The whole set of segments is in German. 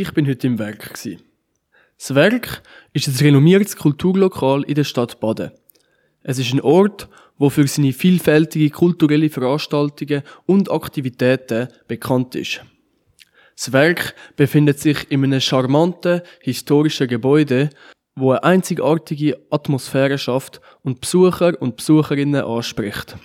Ich bin heute im Werk. Das Werk ist ein renommiertes Kulturlokal in der Stadt Baden. Es ist ein Ort, wo für seine vielfältigen kulturelle Veranstaltungen und Aktivitäten bekannt ist. Das Werk befindet sich in einem charmanten, historischen Gebäude, wo eine einzigartige Atmosphäre schafft und Besucher und Besucherinnen anspricht.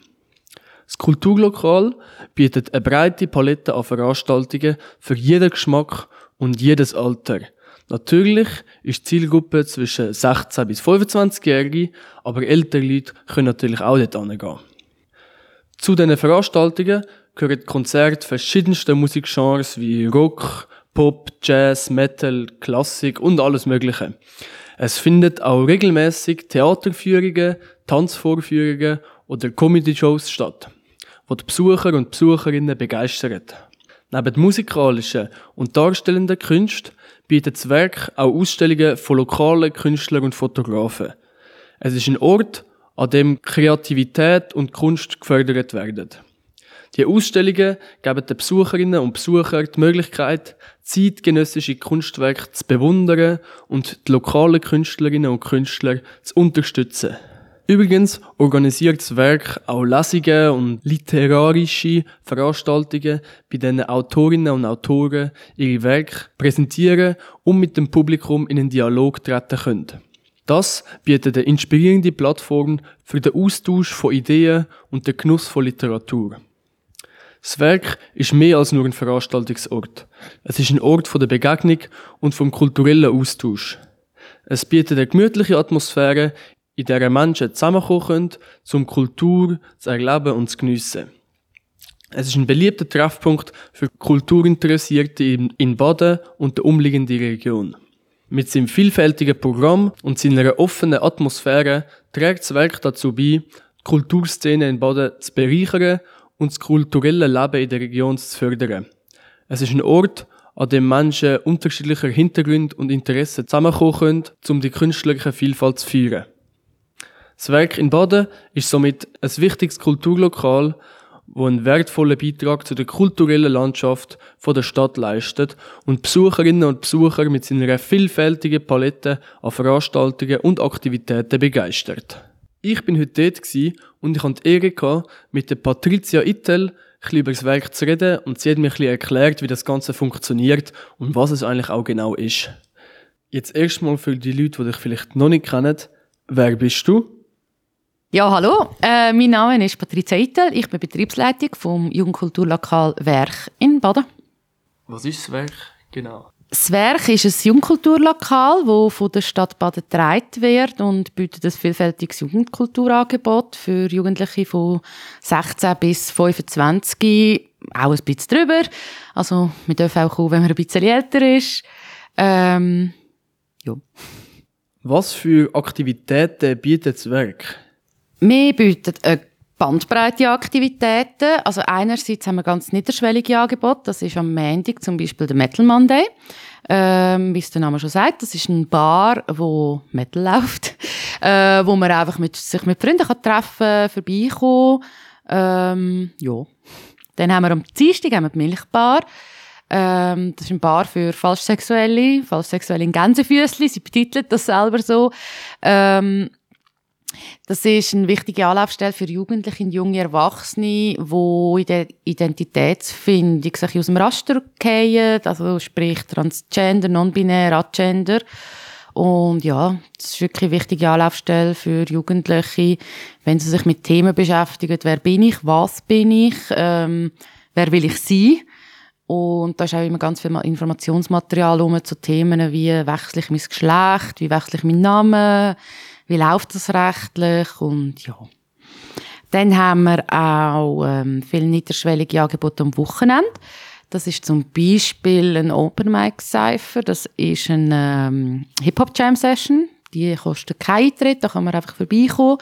Das Kulturlokal bietet eine breite Palette an Veranstaltungen für jeden Geschmack und jedes Alter. Natürlich ist die Zielgruppe zwischen 16 bis 25-Jährige, aber ältere Leute können natürlich auch dort hingehen. Zu diesen Veranstaltungen gehören Konzerte verschiedenster Musikgenres wie Rock, Pop, Jazz, Metal, Klassik und alles Mögliche. Es findet auch regelmäßig Theaterführungen, Tanzvorführungen oder Comedy-Shows statt, wo die Besucher und Besucherinnen begeistern. Neben musikalischen und darstellenden Künsten bietet das Werk auch Ausstellungen von lokalen Künstlern und Fotografen. Es ist ein Ort, an dem Kreativität und Kunst gefördert werden. Die Ausstellungen geben den Besucherinnen und Besuchern die Möglichkeit, zeitgenössische Kunstwerke zu bewundern und die lokalen Künstlerinnen und Künstler zu unterstützen. Übrigens organisiert das Werk auch Lesungen und literarische Veranstaltungen, bei denen Autorinnen und Autoren ihre Werke präsentieren und mit dem Publikum in einen Dialog treten können. Das bietet eine inspirierende Plattform für den Austausch von Ideen und den Genuss von Literatur. Das Werk ist mehr als nur ein Veranstaltungsort. Es ist ein Ort der Begegnung und vom kulturellen Austausch. Es bietet eine gemütliche Atmosphäre, in der Menschen zusammenkommen können, um Kultur zu erleben und zu geniessen. Es ist ein beliebter Treffpunkt für Kulturinteressierte in Baden und der umliegenden Region. Mit seinem vielfältigen Programm und seiner offenen Atmosphäre trägt das Werk dazu bei, die Kulturszene in Baden zu bereichern und das kulturelle Leben in der Region zu fördern. Es ist ein Ort, an dem Menschen unterschiedlicher Hintergründe und Interessen zusammenkommen können, um die künstlerische Vielfalt zu feiern. Das Werk in Baden ist somit ein wichtiges Kulturlokal, wo einen wertvollen Beitrag zu der kulturellen Landschaft der Stadt leistet und Besucherinnen und Besucher mit seiner vielfältigen Palette an Veranstaltungen und Aktivitäten begeistert. Ich bin heute dort und ich hatte die Ehre, mit der Patricia Ittel ein über das Werk zu reden und sie hat mir ein erklärt, wie das Ganze funktioniert und was es eigentlich auch genau ist. Jetzt erstmal für die Leute, die dich vielleicht noch nicht kennen, wer bist du? Ja, hallo. Äh, mein Name ist Patricia Eitel. Ich bin Betriebsleitung vom Jugendkulturlokal Werk in Baden. Was ist das Werk genau? Das Werk ist ein Jugendkulturlokal, das von der Stadt Baden getragen wird und bietet ein vielfältiges Jugendkulturangebot für Jugendliche von 16 bis 25, auch ein bisschen drüber. Also man darf auch kommen, wenn man ein bisschen älter ist. Ähm, ja. Was für Aktivitäten bietet das Werk? Wir bieten eine Bandbreite Aktivitäten. Also einerseits haben wir ganz niederschwellige Angebote. Das ist am Montag zum Beispiel der Metal Monday. Ähm, wie es der Name schon sagt, das ist ein Bar, wo Metal läuft, äh, wo man einfach mit, sich mit Freunden kann treffen, vorbeikommen. Ähm, ja. Dann haben wir am Dienstag haben wir die Milchbar. Ähm, das ist ein Bar für Falschsexuelle, Falschsexuelle in Gänsefüßli. Sie betitelt das selber so. Ähm, das ist eine wichtige Anlaufstelle für Jugendliche und junge Erwachsene, die in der Identitätsfindung sich aus dem Raster fallen, also sprich Transgender, Non-Binär, Agender. Und ja, das ist wirklich eine wichtige Anlaufstelle für Jugendliche, wenn sie sich mit Themen beschäftigen. Wer bin ich? Was bin ich? Ähm, wer will ich sein? Und da ist auch immer ganz viel Informationsmaterial um zu Themen wie wechsle ich mein Geschlecht, wie wechsle ich meinen Namen, wie läuft das rechtlich und ja. Dann haben wir auch ähm, viele niederschwellige Angebote am Wochenende. Das ist zum Beispiel ein Open Mic Cypher. Das ist eine ähm, Hip Hop Jam Session. Die kostet keinen Eintritt, da kann man einfach vorbeikommen.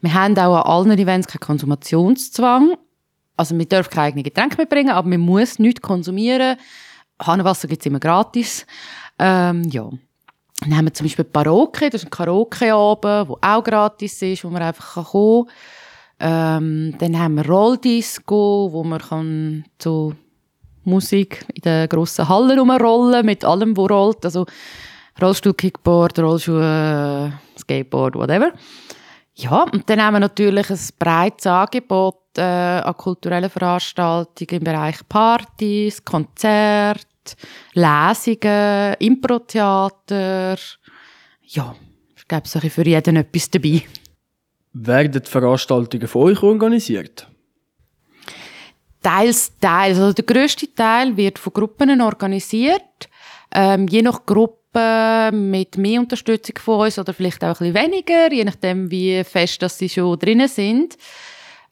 Wir haben auch an allen Events keinen Konsumationszwang. Also man darf keine eigenen Getränke mitbringen, aber man muss nichts konsumieren. Hahnenwasser gibt es immer gratis. Ähm, ja. Dann haben wir zum Beispiel Karaoke, das ist ein Karaoke-Abend, der auch gratis ist, wo man einfach kommen kann. Ähm, dann haben wir Rolldisco, wo man kann zu Musik in den grossen Hallen rumrollen, mit allem, was rollt. Also Rollstuhl, Kickboard, Rollschuh, äh, Skateboard, whatever. Ja, und dann haben wir natürlich ein breites Angebot äh, an kulturellen Veranstaltungen im Bereich Partys, Konzerte, Lesungen, Improtheater. Ja, ich glaube, so für jeden etwas dabei. Werden die Veranstaltungen von euch organisiert? Teils, teils. Also der grösste Teil wird von Gruppen organisiert. Ähm, je nach Gruppe mit mehr Unterstützung von uns oder vielleicht auch ein bisschen weniger, je nachdem, wie fest dass sie schon drinnen sind.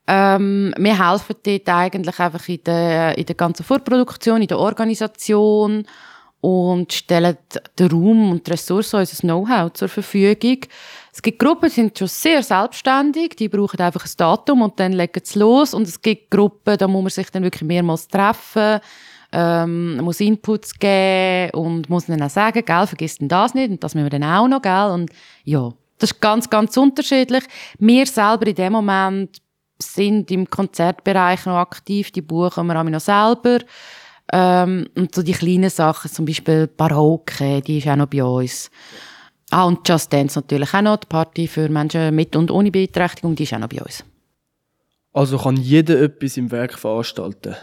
Ähm, wir helfen dort eigentlich einfach in der, in der ganzen Vorproduktion, in der Organisation und stellen den Raum und die Ressourcen, unser Know-how zur Verfügung. Es gibt Gruppen, die sind schon sehr selbstständig, die brauchen einfach ein Datum und dann legen sie los. Und es gibt Gruppen, da muss man sich dann wirklich mehrmals treffen ähm, muss Inputs geben und muss ihnen auch sagen, gell, vergiss denn das nicht und das müssen wir dann auch noch, gell, und ja, das ist ganz, ganz unterschiedlich. Wir selber in dem Moment sind im Konzertbereich noch aktiv, die buchen wir auch noch selber. Ähm, und so die kleinen Sachen, zum Beispiel Baroque, die ist auch noch bei uns. Ah, und Just Dance natürlich auch noch, die Party für Menschen mit und ohne Beeinträchtigung, die ist auch noch bei uns. Also kann jeder etwas im Werk veranstalten?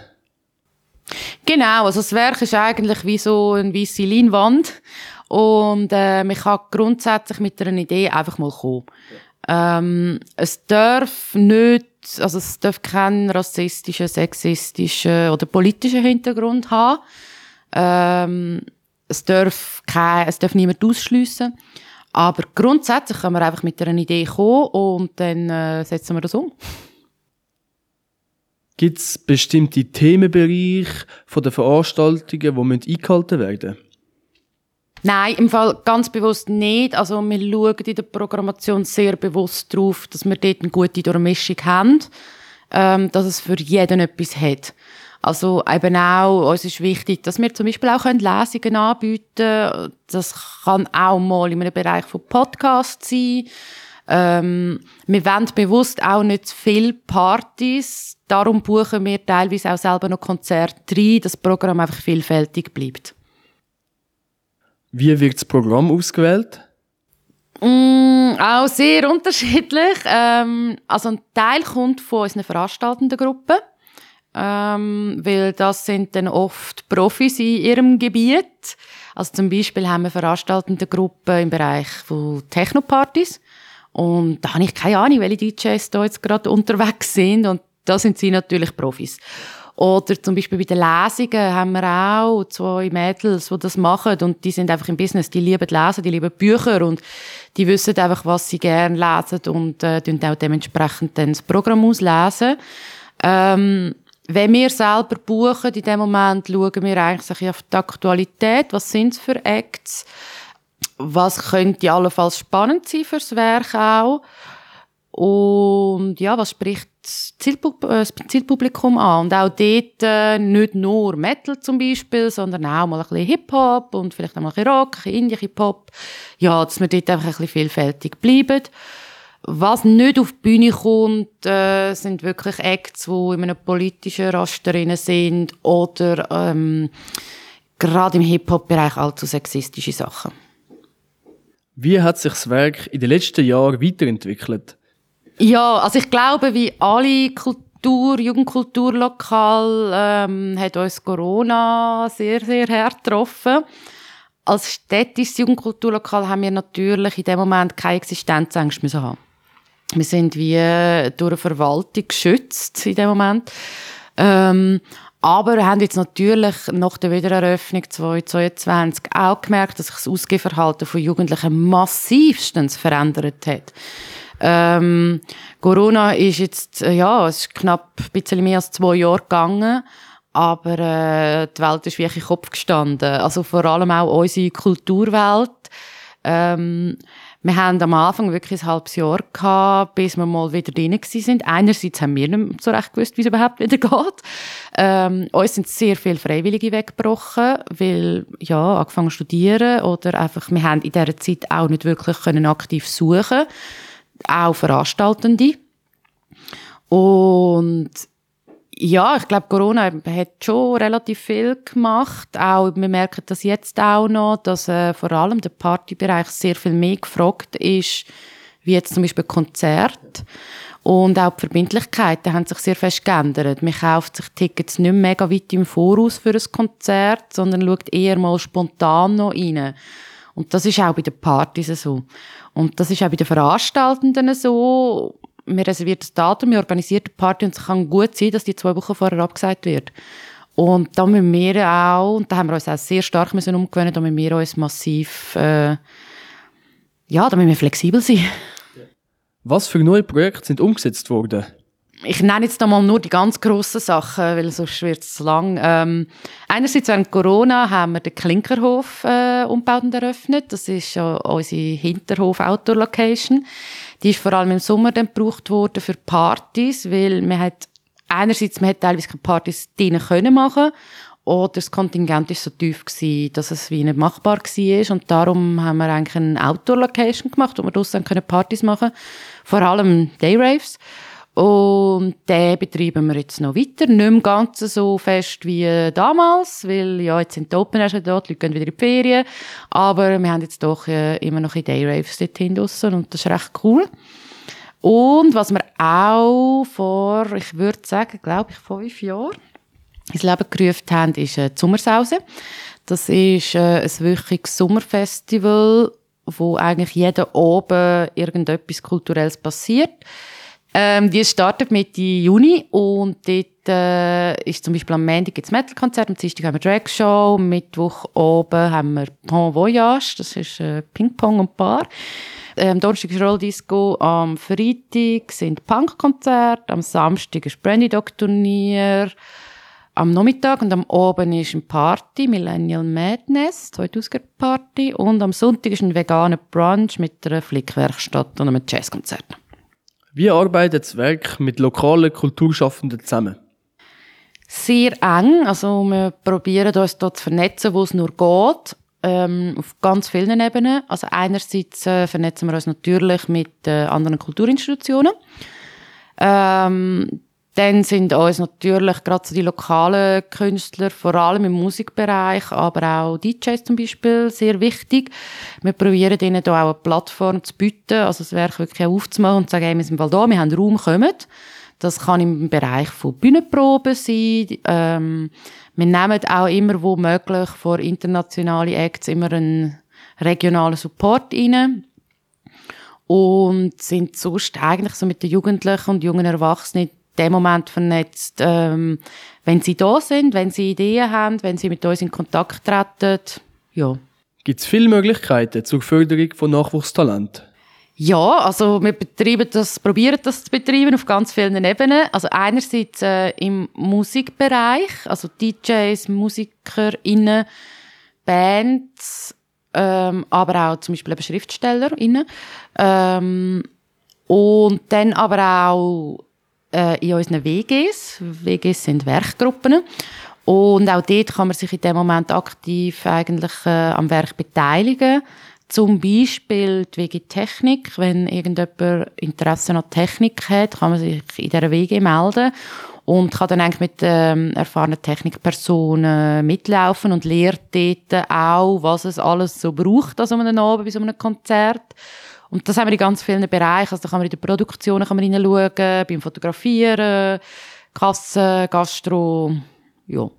Genau, also das Werk ist eigentlich wie so eine weiße Leinwand und äh, man kann grundsätzlich mit einer Idee einfach mal kommen. Ähm, es darf nicht, also es darf keinen rassistischen, sexistischen oder politischen Hintergrund haben. Ähm, es darf kein, es darf niemand ausschliessen. Aber grundsätzlich kann man einfach mit einer Idee kommen und dann äh, setzen wir das um. Gibt es bestimmte Themenbereiche der Veranstaltungen, die eingehalten werden Nein, im Fall ganz bewusst nicht. Also wir schauen in der Programmation sehr bewusst darauf, dass wir dort eine gute Durchmischung haben, ähm, dass es für jeden etwas hat. Also eben auch, uns ist wichtig, dass wir zum Beispiel auch Lesungen anbieten können. Das kann auch mal in einem Bereich von Podcasts sein. Ähm, wir wollen bewusst auch nicht zu viele Partys. Darum buchen wir teilweise auch selber noch Konzerte rein, dass das Programm einfach vielfältig bleibt. Wie wird das Programm ausgewählt? Mm, auch sehr unterschiedlich. Ähm, also ein Teil kommt von unseren veranstaltenden Gruppen, ähm, weil das sind dann oft Profis in ihrem Gebiet. Also zum Beispiel haben wir veranstaltende Gruppen im Bereich von Technopartys. Und da habe ich keine Ahnung, welche DJs da jetzt gerade unterwegs sind. Und da sind sie natürlich Profis. Oder zum Beispiel bei den Lesungen haben wir auch zwei Mädels, die das machen und die sind einfach im Business, die lieben Lesen, die lieben Bücher und die wissen einfach, was sie gerne lesen und äh, auch dementsprechend dann das Programm auslesen. Ähm, wenn wir selber buchen, in dem Moment schauen wir eigentlich auf die Aktualität, was sind es für Acts, was könnte allenfalls spannend sein fürs Werk auch. Und ja, was spricht das äh, Zielpublikum an? Und auch dort äh, nicht nur Metal zum Beispiel, sondern auch mal ein bisschen Hip-Hop und vielleicht auch mal ein bisschen Rock, ein Indie-Hip-Hop. Ja, dass wir dort einfach ein bisschen vielfältig bleiben. Was nicht auf die Bühne kommt, äh, sind wirklich Acts, die in einem politischen Raster sind oder ähm, gerade im Hip-Hop-Bereich allzu sexistische Sachen. Wie hat sich das Werk in den letzten Jahren weiterentwickelt? Ja, also ich glaube, wie alle Kultur, Jugendkulturlokal ähm, hat uns Corona sehr, sehr hart getroffen. Als städtisches Jugendkulturlokal haben wir natürlich in dem Moment keine Existenzängste müssen haben. Wir sind wie durch eine Verwaltung geschützt in dem Moment. Ähm, aber wir haben jetzt natürlich nach der Wiedereröffnung 2022 auch gemerkt, dass sich das Ausgehverhalten von Jugendlichen massivstens verändert hat. Ähm, Corona ist jetzt, äh, ja, es ist knapp ein bisschen mehr als zwei Jahre gegangen, aber äh, die Welt ist wirklich Kopf gestanden. Also vor allem auch unsere Kulturwelt. Ähm, wir haben am Anfang wirklich ein halbes Jahr gehabt, bis wir mal wieder drin sind. Einerseits haben wir nicht so recht gewusst, wie es überhaupt wieder geht. Ähm, uns sind sehr viele Freiwillige weggebrochen, weil, ja, angefangen zu studieren oder einfach, wir haben in dieser Zeit auch nicht wirklich können aktiv suchen auch Veranstaltende. Und Ja, ich glaube, Corona hat schon relativ viel gemacht. Auch, wir merken das jetzt auch noch, dass äh, vor allem der Partybereich sehr viel mehr gefragt ist, wie jetzt zum Beispiel Konzert. Und auch die Verbindlichkeiten haben sich sehr fest geändert. Man kauft sich Tickets nicht mega weit im Voraus für ein Konzert, sondern schaut eher mal spontan noch rein. Und das ist auch bei den Partys so. Und das ist auch bei den Veranstaltenden so man reserviert das Datum, man organisiert eine Party und es kann gut sein, dass die zwei Wochen vorher abgesagt wird. Und da müssen wir auch, und da haben wir uns auch sehr stark müssen umgewöhnen, da müssen wir uns massiv, äh, ja, da müssen wir flexibel sein. Was für neue Projekte sind umgesetzt worden? Ich nenne jetzt einmal nur die ganz grossen Sachen, weil sonst wird es lang. Ähm, einerseits während Corona haben wir den Klinkerhof äh, umgebaut und eröffnet. Das ist ja unsere Hinterhof-Outdoor-Location. Die ist vor allem im Sommer dann gebraucht worden für Partys, weil man hat einerseits man hat teilweise keine Partys drinnen können machen oder das Kontingent ist so tief gewesen, dass es wie nicht machbar war und darum haben wir eigentlich eine Outdoor-Location gemacht, wo wir draussen Partys machen vor allem Day-Raves. Und den betreiben wir jetzt noch weiter. Nicht mehr ganz so fest wie damals, weil ja, jetzt sind die Open Air schon da, die Leute gehen wieder in die Ferien. Aber wir haben jetzt doch äh, immer noch in Dayraves dorthin draussen und das ist recht cool. Und was wir auch vor, ich würde sagen, glaube ich, fünf Jahren ins Leben gerufen haben, ist äh, die Sommersause. Das ist äh, ein wöchiges Sommerfestival, wo eigentlich jeden oben irgendetwas Kulturelles passiert. Ähm, die startet Mitte Juni und dort äh, ist zum Beispiel am Montag das Metal-Konzert, am Dienstag haben wir Drag Show, Mittwoch oben haben wir Bon Voyage, das ist äh, Ping-Pong und Bar. Am Donnerstag ist Roll Disco, am Freitag sind Punk-Konzerte, am Samstag ist Brandy Dog Turnier, am Nachmittag und am Abend ist eine Party, Millennial Madness, 2000er Party und am Sonntag ist ein veganer Brunch mit einer Flickwerkstatt und einem Jazzkonzert. Wie arbeitet das Werk mit lokalen Kulturschaffenden zusammen? Sehr eng. Also wir probieren uns dort zu vernetzen, wo es nur geht. Ähm, auf ganz vielen Ebenen. Also einerseits äh, vernetzen wir uns natürlich mit äh, anderen Kulturinstitutionen. Ähm, dann sind uns natürlich gerade so die lokalen Künstler, vor allem im Musikbereich, aber auch DJs zum Beispiel, sehr wichtig. Wir probieren ihnen da auch eine Plattform zu bieten, also das Werk wirklich aufzumachen und zu sagen, hey, wir sind bald da, wir haben Raum, kommt. Das kann im Bereich von Bühnenproben sein. Ähm, wir nehmen auch immer, wo möglich, vor internationalen Acts immer einen regionalen Support rein und sind sonst eigentlich so mit den Jugendlichen und jungen Erwachsenen dem Moment vernetzt, ähm, wenn sie da sind, wenn sie Ideen haben, wenn sie mit uns in Kontakt treten. Ja. Gibt es viele Möglichkeiten zur Förderung von Nachwuchstalent? Ja, also wir betreiben das, probieren das zu betreiben auf ganz vielen Ebenen. Also einerseits äh, im Musikbereich, also DJs, MusikerInnen, Bands, ähm, aber auch zum Beispiel eben SchriftstellerInnen. Ähm, und dann aber auch äh, in unseren WGs. WGs sind Werkgruppen. Und auch dort kann man sich in dem Moment aktiv eigentlich äh, am Werk beteiligen. Zum Beispiel die WG-Technik. Wenn irgendjemand Interesse an Technik hat, kann man sich in dieser WG melden und kann dann eigentlich mit ähm, erfahrenen Technikpersonen mitlaufen und lernt dort auch, was es alles so braucht an so einem Abend, bei so einem Konzert. Und das haben wir in ganz vielen Bereichen. Also da kann man in der Produktion kann man hineinschauen, beim Fotografieren, Kassen, Gastro, ja.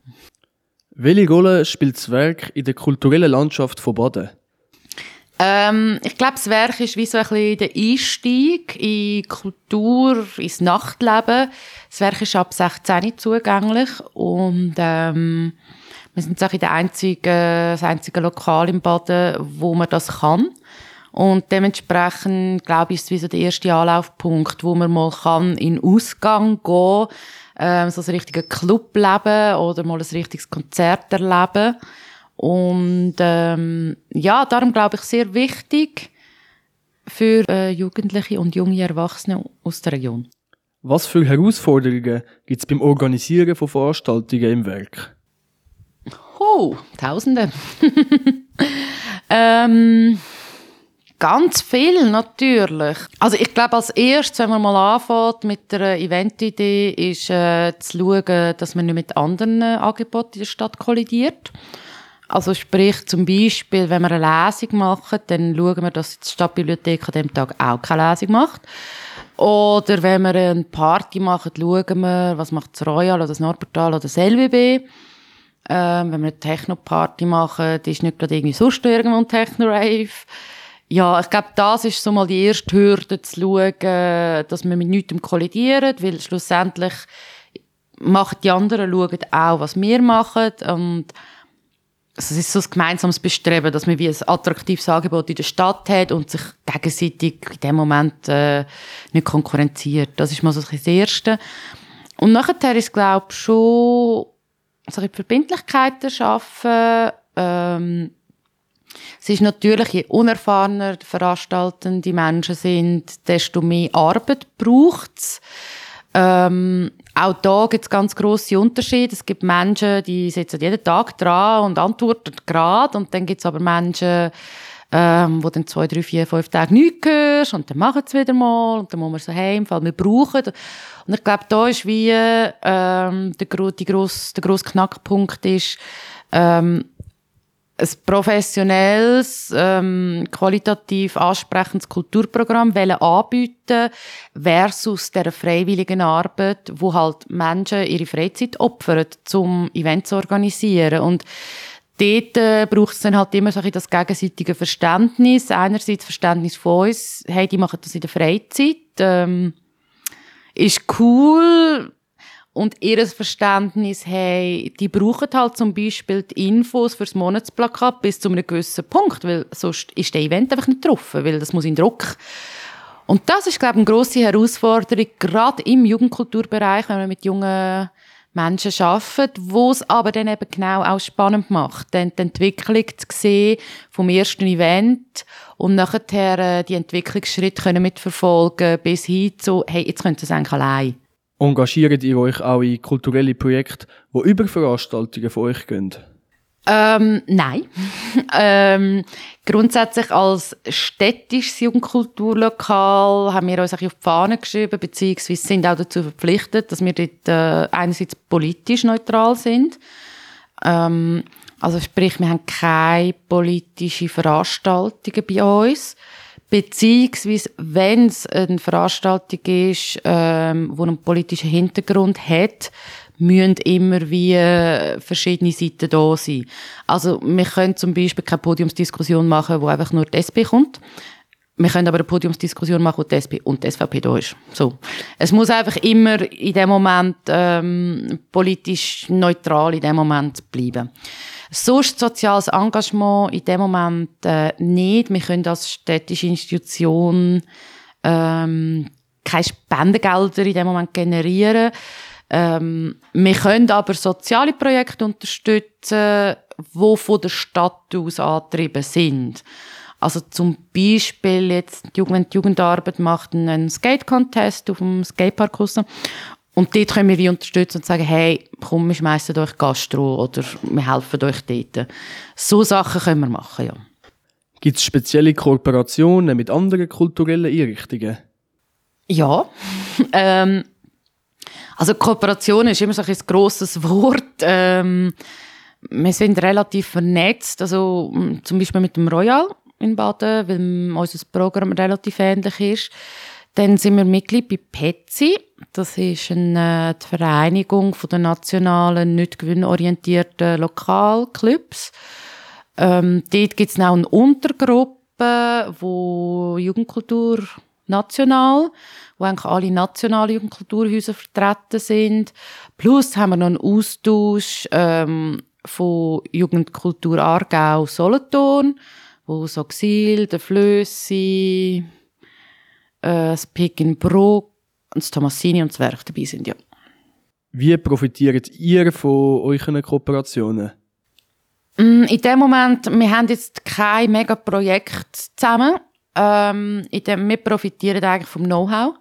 Welche Rolle spielt das Werk in der kulturellen Landschaft von Baden? Ähm, ich glaube, das Werk ist wie so ein bisschen der Einstieg in Kultur, ins Nachtleben. Das Werk ist ab 16 zugänglich und ähm, wir sind auch der einzige, das einzige Lokal im Baden, wo man das kann. Und dementsprechend, glaube ich, ist es wie so der erste Anlaufpunkt, wo man mal kann in Ausgang gehen ähm, so ein richtiger Club leben oder mal ein richtiges Konzert erleben. Und ähm, ja, darum glaube ich sehr wichtig für äh, Jugendliche und junge Erwachsene aus der Region. Was für Herausforderungen gibt es beim Organisieren von Veranstaltungen im Werk? Oh, Tausende. ähm, Ganz viel, natürlich. Also ich glaube, als erstes, wenn man mal anfängt mit der Eventidee, ist äh, zu schauen, dass man nicht mit anderen Angeboten in der Stadt kollidiert. Also sprich zum Beispiel, wenn wir eine Lesung machen, dann schauen wir, dass die Stadtbibliothek an dem Tag auch keine Lesung macht. Oder wenn wir eine Party machen, schauen wir, was macht das Royal oder das Nordportal oder das LWB. Ähm, wenn wir eine Techno-Party machen, die ist nicht gerade irgendwie sonst irgendwo ein Techno-Rave. Ja, ich glaube, das ist so mal die erste Hürde, zu schauen, dass wir mit nichts kollidieren, weil schlussendlich machen die anderen schauen auch, was wir machen und es ist so ein gemeinsames Bestreben, dass man wie ein attraktives Angebot in der Stadt hat und sich gegenseitig in dem Moment äh, nicht konkurrenziert. Das ist mal so das Erste. Und nachher ist, glaube ich, schon also die Verbindlichkeiten schaffen. Ähm, es ist natürlich, je unerfahrener die veranstaltende Menschen sind, desto mehr Arbeit braucht es. Ähm, auch da gibt es ganz grosse Unterschiede. Es gibt Menschen, die sitzen jeden Tag dran und antworten gerade. Und dann gibt es aber Menschen, ähm, wo dann zwei, drei, vier, fünf Tage nichts hörst und dann machen sie wieder mal und dann muss man so heim, weil wir brauchen. Und ich glaube, da ist wie ähm, der, die gross, der grosse Knackpunkt ist, ähm, ein professionelles, ähm, qualitativ ansprechendes Kulturprogramm anbieten versus der freiwilligen Arbeit, wo halt Menschen ihre Freizeit opfern, um Events zu organisieren. Und dort äh, braucht es dann halt immer so ein das gegenseitige Verständnis. Einerseits Verständnis von uns, hey, die machen das in der Freizeit, ähm, ist cool, und ihr Verständnis hey, die brauchen halt zum Beispiel die Infos fürs Monatsplakat bis zu einem gewissen Punkt, weil sonst ist der Event einfach nicht getroffen, weil das muss in Druck. Und das ist, glaube ich, eine grosse Herausforderung, gerade im Jugendkulturbereich, wenn man mit jungen Menschen arbeitet, wo es aber dann eben genau auch spannend macht, dann die Entwicklung zu sehen vom ersten Event und nachher äh, die Entwicklungsschritte können mitverfolgen bis hin zu, hey, jetzt könnt ihr es eigentlich allein. Engagiert ihr euch auch in kulturelle Projekte, die über Veranstaltungen von euch gehen? Ähm, nein. ähm, grundsätzlich als städtisches Jugendkulturlokal haben wir uns auf die Fahne geschrieben, beziehungsweise sind auch dazu verpflichtet, dass wir dort äh, einerseits politisch neutral sind. Ähm, also sprich, wir haben keine politischen Veranstaltungen bei uns. Beziehungsweise, wenn es eine Veranstaltung ist, ähm, die einen politischen Hintergrund hat, müssen immer wie äh, verschiedene Seiten da sein. Also wir können zum Beispiel keine Podiumsdiskussion machen, wo einfach nur die SP kommt. Wir können aber eine Podiumsdiskussion machen, wo die SP und die SVP da ist. So. Es muss einfach immer in dem Moment ähm, politisch neutral in dem Moment bleiben. Sonst soziales Engagement in dem Moment äh, nicht. Wir können als städtische Institution ähm, keine Spendengelder in dem Moment generieren. Ähm, wir können aber soziale Projekte unterstützen, die von der Stadt aus angetrieben sind. Also zum Beispiel jetzt die Jugend, Jugendarbeit macht einen Skate-Contest auf dem Skatepark raus. Und dort können wir wie unterstützen und sagen, hey, komm, wir schmeißen euch Gastro oder wir helfen euch dort. So Sachen können wir machen, ja. Gibt es spezielle Kooperationen mit anderen kulturellen Einrichtungen? Ja. ähm, also Kooperation ist immer so ein grosses Wort. Ähm, wir sind relativ vernetzt, also zum Beispiel mit dem Royal in Baden, weil unser Programm relativ ähnlich ist. Dann sind wir Mitglied bei PETSI. Das ist eine, äh, die Vereinigung der nationalen, nicht gewinnorientierten Lokalclubs. Ähm, dort gibt es auch eine Untergruppe, wo Jugendkultur national, wo eigentlich alle nationalen Jugendkulturhäuser vertreten sind. Plus haben wir noch einen Austausch ähm, von Jugendkultur Aargau Solothurn, wo so Xil, der Flössi, äh, das Pick in Bruck, das Tomassini und das Werk dabei sind, ja. Wie profitiert ihr von euren Kooperationen? Mm, in dem Moment, wir haben jetzt kein mega Projekt zusammen. Ähm, in dem, wir profitieren eigentlich vom Know-how.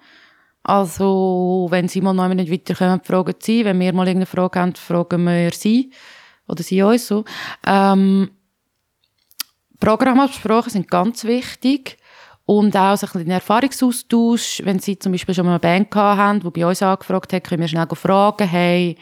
Also, wenn Sie mal noch nicht weiterkommen, fragen Sie. Wenn wir mal irgendeine Frage haben, fragen wir Sie. Oder Sie uns so. Ähm, Programmabsprachen sind ganz wichtig. Und auch so ein bisschen Erfahrungsaustausch, wenn sie zum Beispiel schon mal eine Band haben, die bei uns angefragt hat, können wir schnell fragen, hey,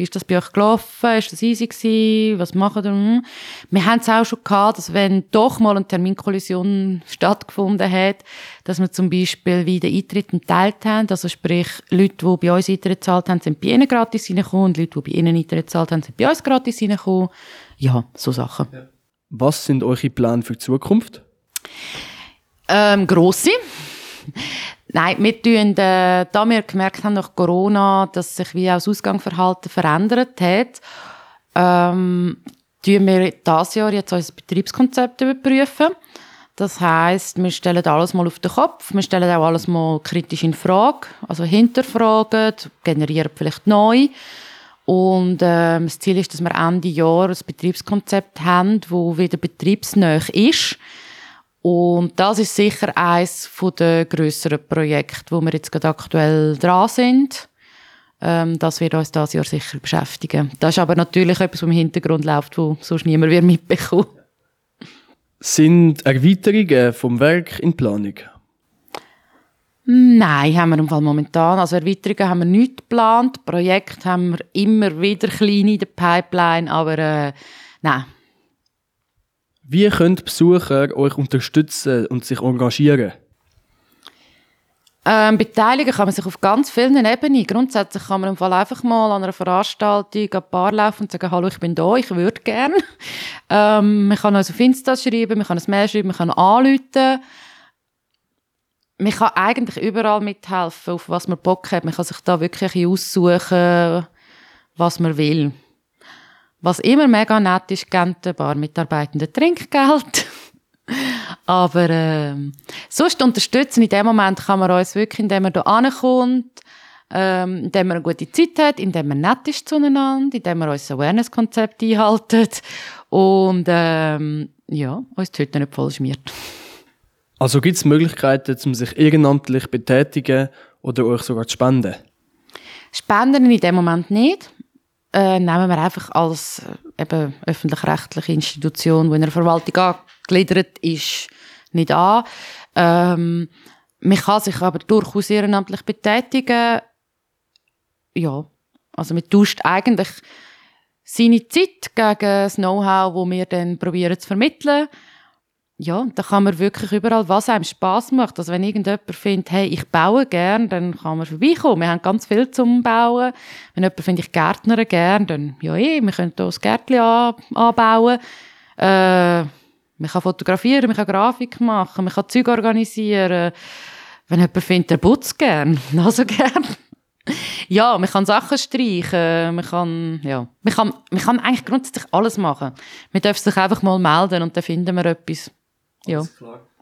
wie ist das bei euch gelaufen? Ist das easy gewesen? Was machen ihr? Hm. Wir haben es auch schon gehabt, dass wenn doch mal eine Terminkollision stattgefunden hat, dass wir zum Beispiel wie den Eintritt geteilt haben. Also sprich, Leute, die bei uns Eintritt gezahlt haben, sind bei ihnen gratis reingekommen und Leute, die bei ihnen Eintritt gezahlt haben, sind bei uns gratis reingekommen. Ja, so Sachen. Was sind eure Pläne für die Zukunft? Ähm, grosse. Nein, wir tun, äh, da wir gemerkt haben nach Corona, dass sich wie auch das Ausgangsverhalten verändert hat, ähm, tun wir dieses Jahr jetzt unser Betriebskonzept überprüfen. Das heißt, wir stellen alles mal auf den Kopf, wir stellen auch alles mal kritisch in Frage, also hinterfragen, generieren vielleicht neu. Und ähm, das Ziel ist, dass wir Ende Jahr ein Betriebskonzept haben, das wieder betriebsnah ist und das ist sicher eines der grösseren Projekte, wo wir jetzt gerade aktuell dran sind. Ähm, das wird uns dieses Jahr sicher beschäftigen. Das ist aber natürlich etwas, was im Hintergrund läuft, wo sonst niemand wird mitbekommen. Sind Erweiterungen vom Werk in Planung? Nein, haben wir im Fall momentan. Also Erweiterungen haben wir nicht geplant. Projekte haben wir immer wieder kleine in der Pipeline, aber äh, nein, wie können Besucher euch unterstützen und sich engagieren? Ähm, beteiligen kann man sich auf ganz vielen Ebenen. Grundsätzlich kann man im Fall einfach mal an einer Veranstaltung ein Paar laufen und sagen, hallo, ich bin da, ich würde gerne. Ähm, man kann uns auf Insta schreiben, man kann ein Mail schreiben, man kann anrufen. Man kann eigentlich überall mithelfen, auf was man Bock hat. Man kann sich da wirklich aussuchen, was man will. Was immer mega nett ist, geben die Barmitarbeitenden Trinkgeld. Aber äh, sonst unterstützen in dem Moment kann man uns wirklich, indem man hier ankommt, ähm, indem man eine gute Zeit hat, indem man nett ist zueinander, indem man unser Awareness-Konzept einhaltet und ähm, ja, uns die Hütte nicht voll schmiert. Also gibt es Möglichkeiten, um sich ehrenamtlich betätigen oder euch sogar zu spenden? Spenden in dem Moment nicht äh, nehmen wir einfach als äh, eben öffentlich-rechtliche Institution, die in der Verwaltung angegliedert ist, nicht an. Ähm, man kann sich aber durchaus ehrenamtlich betätigen. Ja, also man tauscht eigentlich seine Zeit gegen das Know-how, das wir dann probieren zu vermitteln ja, da kann man wirklich überall, was einem Spaß macht. Also wenn irgendjemand findet, hey, ich baue gern, dann kann man vorbeikommen. Wir haben ganz viel zum Bauen. Wenn jemand findet, ich gärtnere gern, dann ja, eh, wir können hier ein Gärtchen an, anbauen. Äh, man kann fotografieren, man kann Grafik machen, man kann Zeug organisieren. Wenn jemand findet, er putzt gern, also gern. ja, man kann Sachen streichen, man kann, ja, man kann, man kann eigentlich grundsätzlich alles machen. Man darf sich einfach mal melden und dann finden wir etwas. Ja.